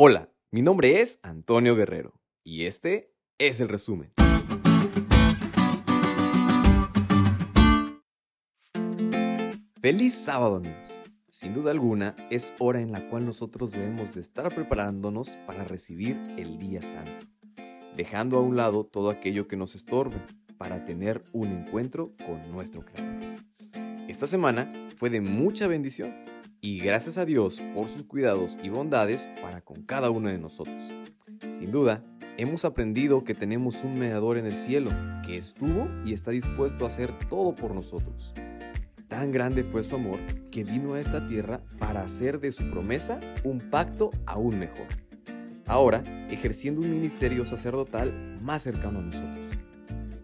Hola, mi nombre es Antonio Guerrero y este es el resumen. Feliz sábado amigos. Sin duda alguna es hora en la cual nosotros debemos de estar preparándonos para recibir el día santo, dejando a un lado todo aquello que nos estorbe para tener un encuentro con nuestro Creador. Esta semana fue de mucha bendición y gracias a Dios por sus cuidados y bondades para con cada uno de nosotros. Sin duda, hemos aprendido que tenemos un mediador en el cielo que estuvo y está dispuesto a hacer todo por nosotros. Tan grande fue su amor que vino a esta tierra para hacer de su promesa un pacto aún mejor. Ahora, ejerciendo un ministerio sacerdotal más cercano a nosotros.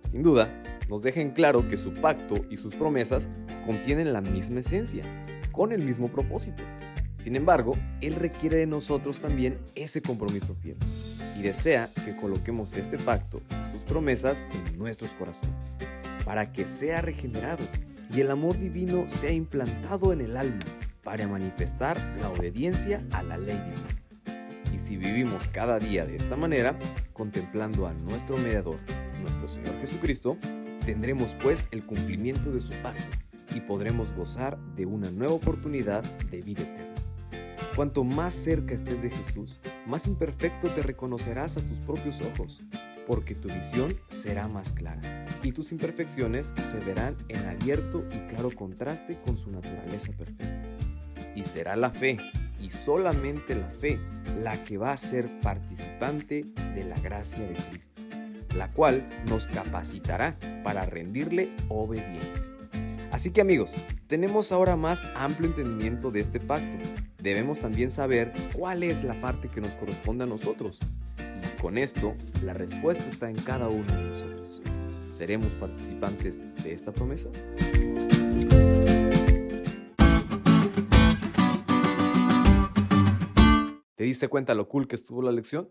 Sin duda, nos deja en claro que su pacto y sus promesas contienen la misma esencia, con el mismo propósito. Sin embargo, Él requiere de nosotros también ese compromiso fiel y desea que coloquemos este pacto y sus promesas en nuestros corazones, para que sea regenerado y el amor divino sea implantado en el alma para manifestar la obediencia a la ley divina. Y si vivimos cada día de esta manera, contemplando a nuestro mediador, nuestro Señor Jesucristo, tendremos pues el cumplimiento de su pacto y podremos gozar de una nueva oportunidad de vida eterna. Cuanto más cerca estés de Jesús, más imperfecto te reconocerás a tus propios ojos, porque tu visión será más clara y tus imperfecciones se verán en abierto y claro contraste con su naturaleza perfecta. Y será la fe, y solamente la fe, la que va a ser participante de la gracia de Cristo, la cual nos capacitará para rendirle obediencia. Así que amigos, tenemos ahora más amplio entendimiento de este pacto. Debemos también saber cuál es la parte que nos corresponde a nosotros. Y con esto, la respuesta está en cada uno de nosotros. ¿Seremos participantes de esta promesa? ¿Te diste cuenta lo cool que estuvo la lección?